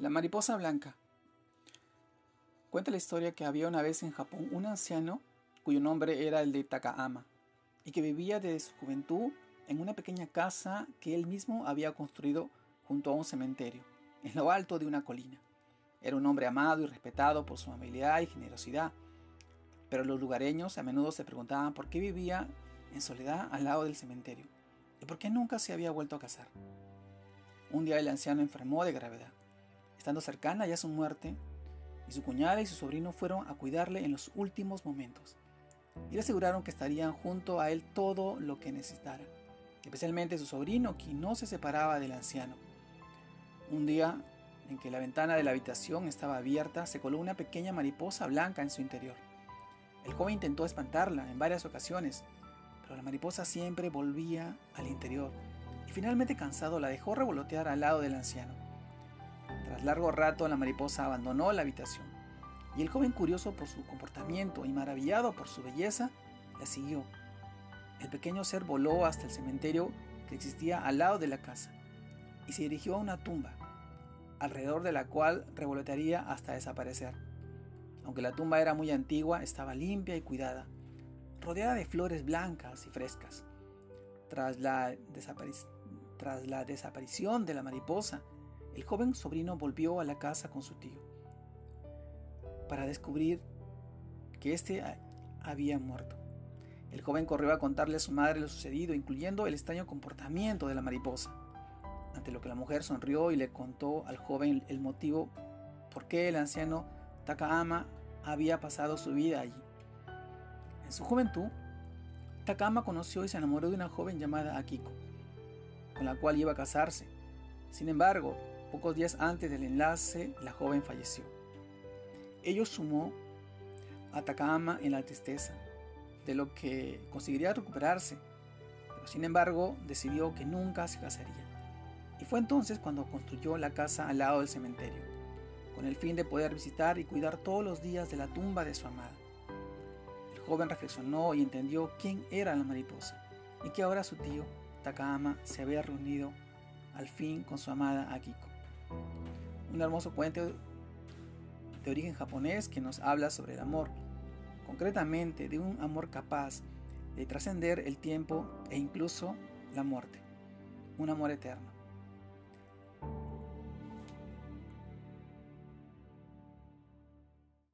La mariposa blanca. Cuenta la historia que había una vez en Japón un anciano cuyo nombre era el de Takaama y que vivía desde su juventud en una pequeña casa que él mismo había construido junto a un cementerio, en lo alto de una colina. Era un hombre amado y respetado por su amabilidad y generosidad, pero los lugareños a menudo se preguntaban por qué vivía en soledad al lado del cementerio y por qué nunca se había vuelto a casar. Un día el anciano enfermó de gravedad estando cercana ya su muerte, y su cuñada y su sobrino fueron a cuidarle en los últimos momentos, y le aseguraron que estarían junto a él todo lo que necesitara, especialmente su sobrino, quien no se separaba del anciano. Un día en que la ventana de la habitación estaba abierta, se coló una pequeña mariposa blanca en su interior. El joven intentó espantarla en varias ocasiones, pero la mariposa siempre volvía al interior y finalmente cansado la dejó revolotear al lado del anciano. Tras largo rato la mariposa abandonó la habitación y el joven curioso por su comportamiento y maravillado por su belleza, la siguió. El pequeño ser voló hasta el cementerio que existía al lado de la casa y se dirigió a una tumba, alrededor de la cual revolotearía hasta desaparecer. Aunque la tumba era muy antigua, estaba limpia y cuidada, rodeada de flores blancas y frescas. Tras la, tras la desaparición de la mariposa, el joven sobrino volvió a la casa con su tío para descubrir que éste había muerto. El joven corrió a contarle a su madre lo sucedido, incluyendo el extraño comportamiento de la mariposa, ante lo que la mujer sonrió y le contó al joven el motivo por qué el anciano Takaama había pasado su vida allí. En su juventud, Takaama conoció y se enamoró de una joven llamada Akiko, con la cual iba a casarse. Sin embargo, Pocos días antes del enlace, la joven falleció. Ello sumó a Takama en la tristeza, de lo que conseguiría recuperarse, pero sin embargo decidió que nunca se casaría. Y fue entonces cuando construyó la casa al lado del cementerio, con el fin de poder visitar y cuidar todos los días de la tumba de su amada. El joven reflexionó y entendió quién era la mariposa, y que ahora su tío, Takama, se había reunido al fin con su amada Akiko un hermoso cuento de origen japonés que nos habla sobre el amor, concretamente de un amor capaz de trascender el tiempo e incluso la muerte, un amor eterno.